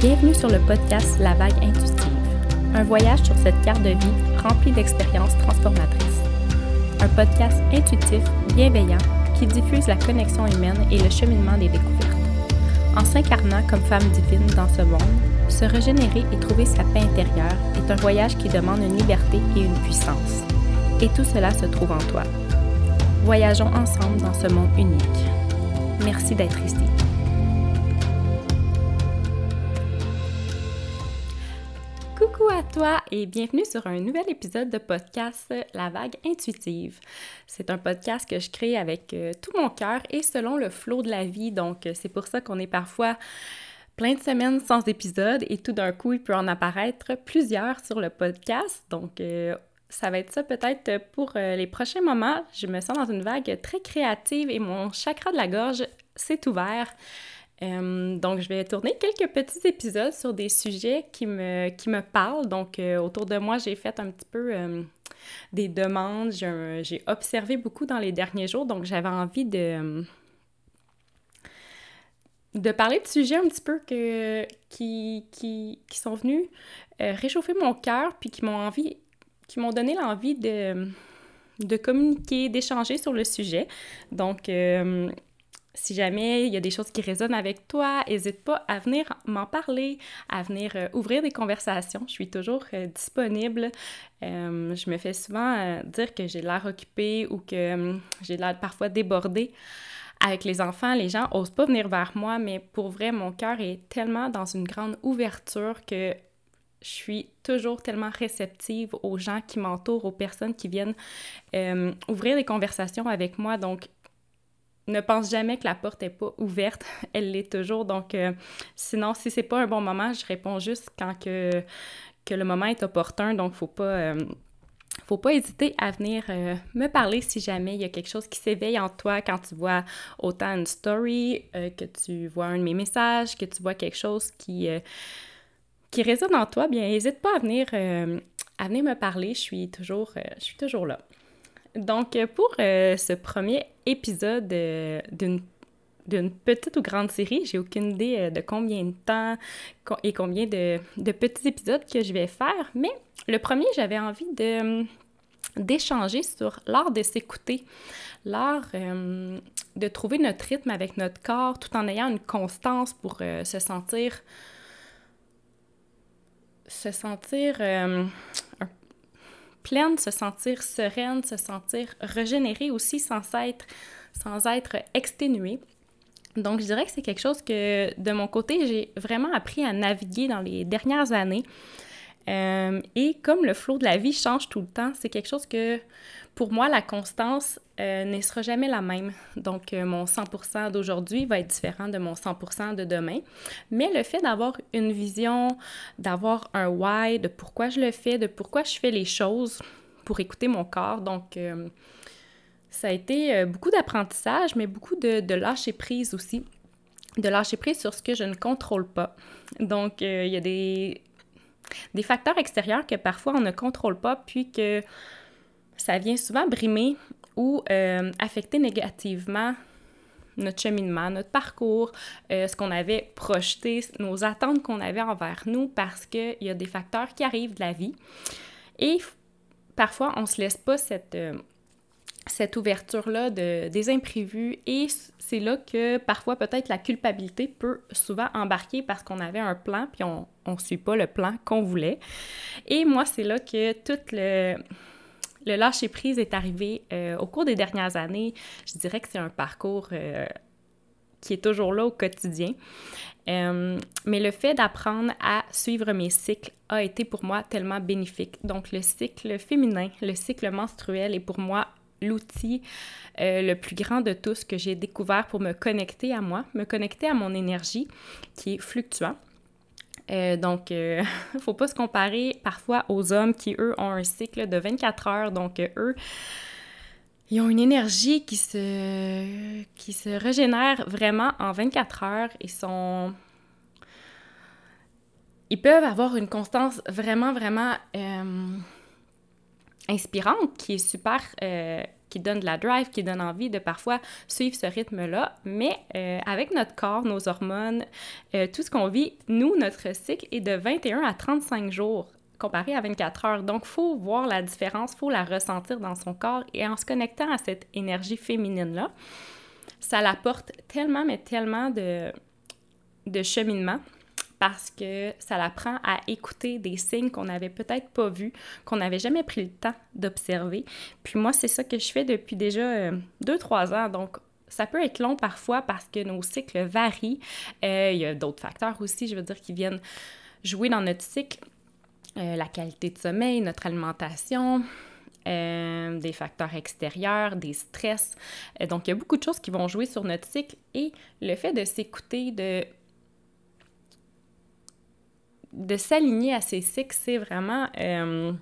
Bienvenue sur le podcast La Vague Intuitive, un voyage sur cette carte de vie remplie d'expériences transformatrices. Un podcast intuitif, bienveillant, qui diffuse la connexion humaine et le cheminement des découvertes. En s'incarnant comme femme divine dans ce monde, se régénérer et trouver sa paix intérieure est un voyage qui demande une liberté et une puissance. Et tout cela se trouve en toi. Voyageons ensemble dans ce monde unique. Merci d'être ici. Et bienvenue sur un nouvel épisode de podcast La Vague Intuitive. C'est un podcast que je crée avec euh, tout mon cœur et selon le flot de la vie, donc euh, c'est pour ça qu'on est parfois plein de semaines sans épisode et tout d'un coup il peut en apparaître plusieurs sur le podcast. Donc euh, ça va être ça peut-être pour les prochains moments. Je me sens dans une vague très créative et mon chakra de la gorge s'est ouvert. Euh, donc, je vais tourner quelques petits épisodes sur des sujets qui me, qui me parlent. Donc, euh, autour de moi, j'ai fait un petit peu euh, des demandes. J'ai observé beaucoup dans les derniers jours. Donc, j'avais envie de, de parler de sujets un petit peu que, qui, qui, qui sont venus réchauffer mon cœur puis qui m'ont donné l'envie de, de communiquer, d'échanger sur le sujet. Donc, si jamais il y a des choses qui résonnent avec toi, n'hésite pas à venir m'en parler, à venir euh, ouvrir des conversations. Je suis toujours euh, disponible. Euh, je me fais souvent dire que j'ai l'air occupée ou que j'ai l'air parfois débordée. Avec les enfants, les gens osent pas venir vers moi, mais pour vrai, mon cœur est tellement dans une grande ouverture que je suis toujours tellement réceptive aux gens qui m'entourent, aux personnes qui viennent ouvrir des conversations avec moi. Donc, ne pense jamais que la porte n'est pas ouverte, elle l'est toujours. Donc, euh, sinon, si c'est pas un bon moment, je réponds juste quand que, le moment est opportun. Donc, faut pas, euh, faut pas hésiter à venir euh, me parler si jamais il y a quelque chose qui s'éveille en toi quand tu vois autant une story, que tu vois un de mes messages, que tu vois quelque chose qui, qui résonne en toi. Bien, n'hésite pas à venir, à venir me parler. Je suis toujours, je suis toujours là. Donc, euh, pour euh, ce premier épisode euh, d'une d'une petite ou grande série. J'ai aucune idée de combien de temps et combien de, de, petits épisodes que je vais faire. Mais le premier, j'avais envie de d'échanger sur l'art de s'écouter, l'art de trouver notre rythme avec notre corps tout en ayant une constance pour se sentir se sentir se sentir sereine, se sentir régénérée aussi sans être, sans être exténuée. Donc, je dirais que c'est quelque chose que, de mon côté, j'ai vraiment appris à naviguer dans les dernières années. Euh, et comme le flot de la vie change tout le temps, c'est quelque chose que, pour moi, la constance euh, ne sera jamais la même. Donc, euh, mon 100% d'aujourd'hui va être différent de mon 100% de demain. Mais le fait d'avoir une vision, d'avoir un why, de pourquoi je le fais, de pourquoi je fais les choses pour écouter mon corps. Donc, ça a été beaucoup d'apprentissage, mais beaucoup de lâcher prise aussi. De lâcher prise sur ce que je ne contrôle pas. Donc, il y a des, des facteurs extérieurs que parfois on ne contrôle pas, puis que ça vient souvent brimer ou euh, affecter négativement notre cheminement, notre parcours, euh, ce qu'on avait projeté, nos attentes qu'on avait envers nous parce qu'il y a des facteurs qui arrivent de la vie. Et parfois, on ne se laisse pas cette, euh, cette ouverture-là de, des imprévus et c'est là que parfois peut-être la culpabilité peut souvent embarquer parce qu'on avait un plan puis on ne suit pas le plan qu'on voulait. Et moi, c'est là que tout le le lâcher-prise est arrivé euh, au cours des dernières années. Je dirais que c'est un parcours euh, qui est toujours là au quotidien. Euh, mais le fait d'apprendre à suivre mes cycles a été pour moi tellement bénéfique. Donc le cycle féminin, le cycle menstruel est pour moi l'outil le plus grand de tous que j'ai découvert pour me connecter à moi, me connecter à mon énergie qui est fluctuante. Euh, donc, euh, faut pas se comparer parfois aux hommes qui, eux, ont un cycle de 24 heures. Donc, euh, eux, ils ont une énergie qui se, qui se régénère vraiment en 24 heures. Ils sont... Ils peuvent avoir une constance vraiment, vraiment inspirante qui est super qui donne de la drive, qui donne envie de parfois suivre ce rythme-là. Mais euh, avec notre corps, nos hormones, euh, tout ce qu'on vit, nous, notre cycle est de 21 à 35 jours comparé à 24 heures. Donc, il faut voir la différence, il faut la ressentir dans son corps et en se connectant à cette énergie féminine-là, ça l'apporte tellement, mais tellement de, de cheminement parce que ça l'apprend à écouter des signes qu'on n'avait peut-être pas vus, qu'on n'avait jamais pris le temps d'observer. Puis moi, c'est ça que je fais depuis déjà 2-3 euh, ans. Donc, ça peut être long parfois parce que nos cycles varient. Euh, il y a d'autres facteurs aussi, je veux dire, qui viennent jouer dans notre cycle. Euh, la qualité de sommeil, notre alimentation, des facteurs extérieurs, des stress. donc, il y a beaucoup de choses qui vont jouer sur notre cycle et le fait de s'écouter, de de s'aligner à ces cycles, c'est vraiment euh,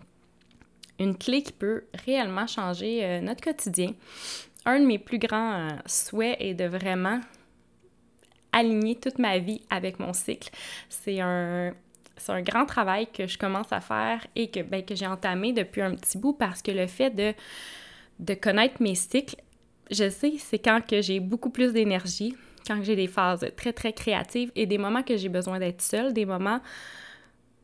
une clé qui peut réellement changer euh, notre quotidien. Un de mes plus grands euh, souhaits est de vraiment aligner toute ma vie avec mon cycle. C'est un, un grand travail que je commence à faire et que, ben, que j'ai entamé depuis un petit bout parce que le fait de, de connaître mes cycles, je sais, c'est quand que j'ai beaucoup plus d'énergie, quand j'ai des phases très, très créatives et des moments que j'ai besoin d'être seule, des moments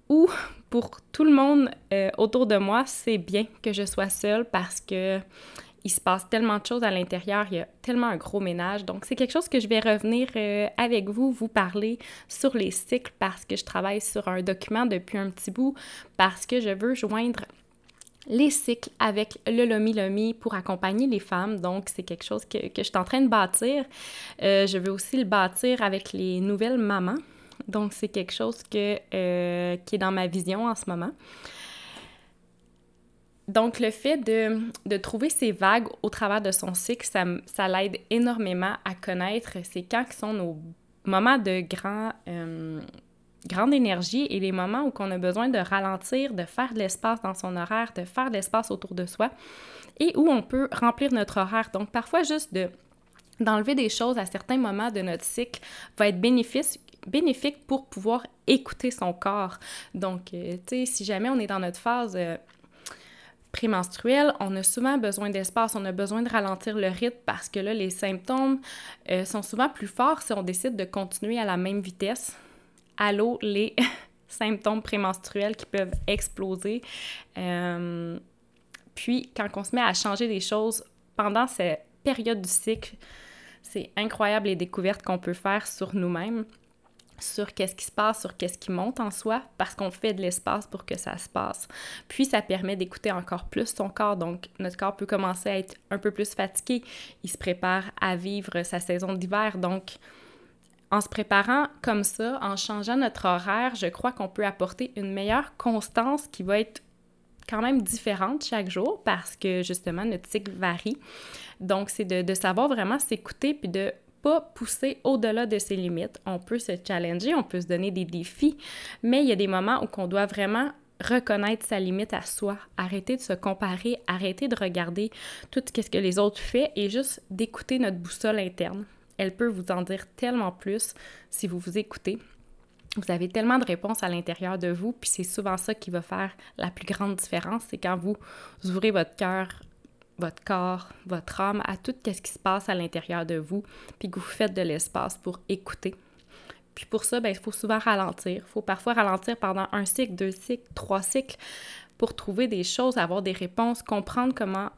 où pour tout le monde euh, autour de moi, c'est bien que je sois seule parce que il se passe tellement de choses à l'intérieur, il y a tellement un gros ménage. Donc, c'est quelque chose que je vais revenir euh, avec vous, vous parler sur les cycles parce que je travaille sur un document depuis un petit bout, parce que je veux joindre les cycles avec le Lomi Lomi pour accompagner les femmes. Donc, c'est quelque chose que, que, je suis en train de bâtir. Euh, je veux aussi le bâtir avec les nouvelles mamans. Donc, c'est quelque chose euh, qui est dans ma vision en ce moment. Donc, le fait de, trouver ces vagues au travers de son cycle, ça, ça l'aide énormément à connaître c'est quand sont nos moments de grand, euh, grande énergie et les moments où on a besoin de ralentir, de faire de l'espace dans son horaire, de faire de l'espace autour de soi et où on peut remplir notre horaire. Donc, parfois, juste de d'enlever des choses à certains moments de notre cycle va être bénéfique, bénéfique pour pouvoir écouter son corps. Donc, euh, tu sais, si jamais on est dans notre phase euh, prémenstruelle, on a souvent besoin d'espace, on a besoin de ralentir le rythme parce que là, les symptômes euh, sont souvent plus forts si on décide de continuer à la même vitesse. Allô, les symptômes prémenstruels qui peuvent exploser. puis, quand on se met à changer des choses pendant cette période du cycle, c'est incroyable les découvertes qu'on peut faire sur nous-mêmes sur qu'est-ce qui se passe, sur qu'est-ce qui monte en soi, parce qu'on fait de l'espace pour que ça se passe. Puis ça permet d'écouter encore plus son corps, donc notre corps peut commencer à être un peu plus fatigué, il se prépare à vivre sa saison d'hiver, donc en se préparant comme ça, en changeant notre horaire, je crois qu'on peut apporter une meilleure constance qui va être quand même différente chaque jour parce que justement notre cycle varie. Donc c'est de, savoir vraiment s'écouter puis de pas pousser au-delà de ses limites. On peut se challenger, on peut se donner des défis, mais il y a des moments où on doit vraiment reconnaître sa limite à soi, arrêter de se comparer, arrêter de regarder tout ce que les autres font et juste d'écouter notre boussole interne. Elle peut vous en dire tellement plus si vous vous écoutez. Vous avez tellement de réponses à l'intérieur de vous, puis c'est souvent ça qui va faire la plus grande différence, c'est quand vous ouvrez votre cœur votre corps, votre âme, à tout ce qui se passe à l'intérieur de vous, puis que vous faites de l'espace pour écouter. Puis pour ça, ben, il faut souvent ralentir. Il faut parfois ralentir pendant un cycle, deux cycles, trois cycles pour trouver des choses, avoir des réponses, comprendre comment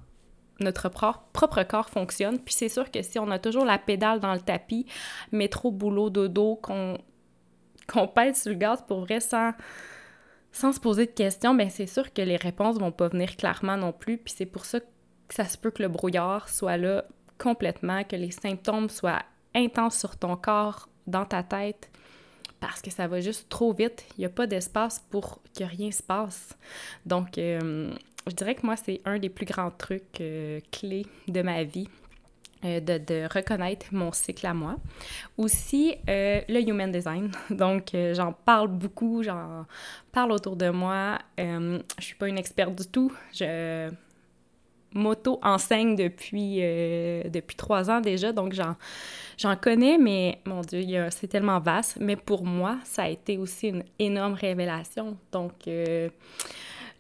notre propre corps fonctionne. Puis c'est sûr que si on a toujours la pédale dans le tapis, métro, boulot, dodo, qu'on qu'on pèse sur le gaz pour vrai sans, sans se poser de questions, ben c'est sûr que les réponses vont pas venir clairement non plus. Puis c'est pour ça que ça se peut que le brouillard soit là complètement, que les symptômes soient intenses sur ton corps, dans ta tête, parce que ça va juste trop vite. Il n'y a pas d'espace pour que rien se passe. Donc, euh, je dirais que moi, c'est un des plus grands trucs euh, clés de ma vie. Euh, de, de, reconnaître mon cycle à moi. Aussi, le human design. Donc, j'en parle beaucoup, j'en parle autour de moi. je suis pas une experte du tout. Je moto enseigne depuis, euh, depuis trois ans déjà, donc j'en connais, mais mon Dieu, c'est tellement vaste. Mais pour moi, ça a été aussi une énorme révélation. Donc, euh,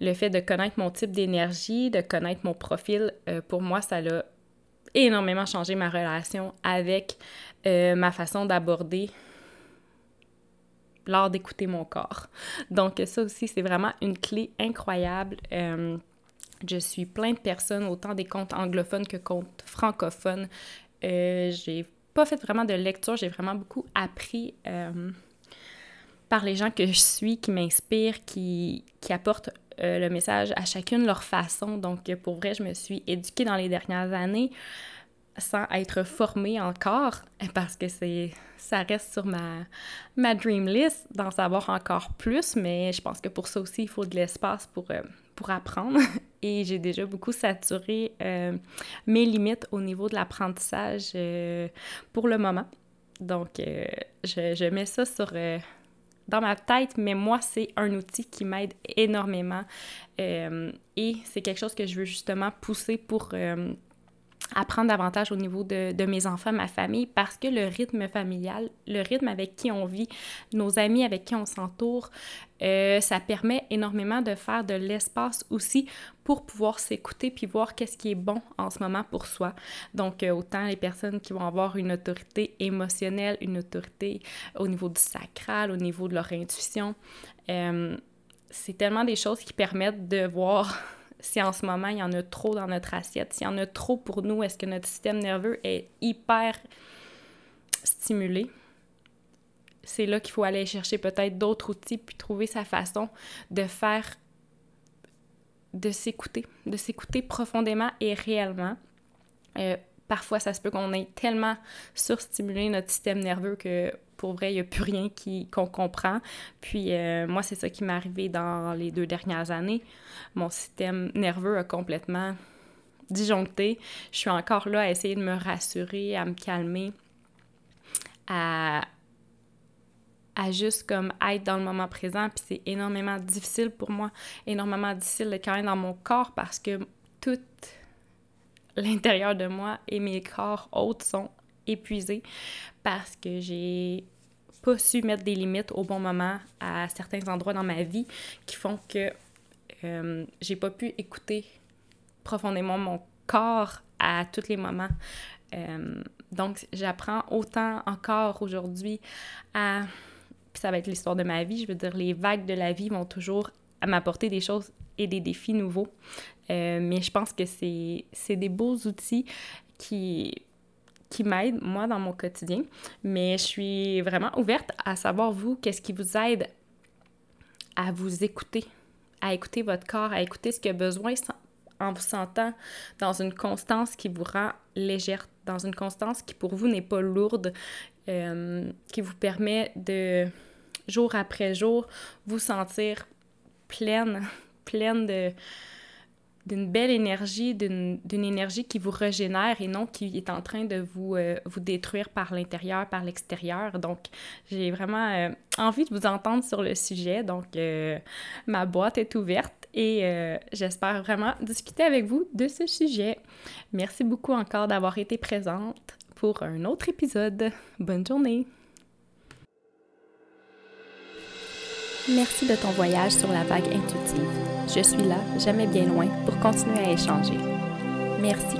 le fait de connaître mon type d'énergie, de connaître mon profil, euh, pour moi, ça a énormément changé ma relation avec euh, ma façon d'aborder l'art d'écouter mon corps. Donc ça aussi, c'est vraiment une clé incroyable. Euh, je suis plein de personnes, autant des comptes anglophones que comptes francophones. J'ai pas fait vraiment de lecture, j'ai vraiment beaucoup appris par les gens que je suis, qui m'inspirent, qui apportent euh, le message à chacune leur façon. Donc, pour vrai, je me suis éduquée dans les dernières années sans être formée encore, parce que c'est ça reste sur ma, ma dream list d'en savoir encore plus, mais je pense que pour ça aussi, il faut de l'espace pour, euh, pour apprendre. Et j'ai déjà beaucoup saturé euh, mes limites au niveau de l'apprentissage euh, pour le moment. Donc, je, je, mets ça sur dans ma tête, mais moi, c'est un outil qui m'aide énormément. et c'est quelque chose que je veux justement pousser pour apprendre davantage au niveau de, de, mes enfants, ma famille, parce que le rythme familial, le rythme avec qui on vit, nos amis avec qui on s'entoure, euh, ça permet énormément de faire de l'espace aussi pour pouvoir s'écouter puis voir qu'est-ce qui est bon en ce moment pour soi. Donc, euh, autant les personnes qui vont avoir une autorité émotionnelle, une autorité au niveau du sacral, au niveau de leur intuition, euh, c'est tellement des choses qui permettent de voir si en ce moment il y en a trop dans notre assiette, s'il y en a trop pour nous, est-ce que notre système nerveux est hyper stimulé? C'est là qu'il faut aller chercher peut-être d'autres outils puis trouver sa façon de faire, de s'écouter, de s'écouter profondément et réellement. Euh, parfois, ça se peut qu'on ait tellement surstimulé notre système nerveux que pour vrai, il n'y a plus rien qu'on comprend. Puis euh, moi, c'est ça qui m'est arrivé dans les deux dernières années. Mon système nerveux a complètement disjoncté. Je suis encore là à essayer de me rassurer, à me calmer, à, à juste comme être dans le moment présent. Puis c'est énormément difficile pour moi, énormément difficile de quand même dans mon corps parce que tout l'intérieur de moi et mes corps autres sont épuisés parce que j'ai pas su mettre des limites au bon moment à certains endroits dans ma vie qui font que euh, j'ai pas pu écouter profondément mon corps à tous les moments. Euh, donc, j'apprends autant encore aujourd'hui à... Puis ça va être l'histoire de ma vie, je veux dire, les vagues de la vie vont toujours m'apporter des choses et des défis nouveaux. Euh, mais je pense que c'est des beaux outils qui qui m'aident, moi, dans mon quotidien. Mais je suis vraiment ouverte à savoir, vous, qu'est-ce qui vous aide à vous écouter, à écouter votre corps, à écouter ce qu'il a besoin en vous sentant dans une constance qui vous rend légère, dans une constance qui pour vous n'est pas lourde, euh, qui vous permet de, jour après jour, vous sentir pleine, pleine de, d'une belle énergie, d'une énergie qui vous régénère et non qui est en train de vous, euh, vous détruire par l'intérieur, par l'extérieur. Donc, j'ai vraiment euh, envie de vous entendre sur le sujet. Donc, euh, ma boîte est ouverte et j'espère vraiment discuter avec vous de ce sujet. Merci beaucoup encore d'avoir été présente pour un autre épisode. Bonne journée! Merci de ton voyage sur la vague intuitive. Je suis là, jamais bien loin, pour continuer à échanger. Merci.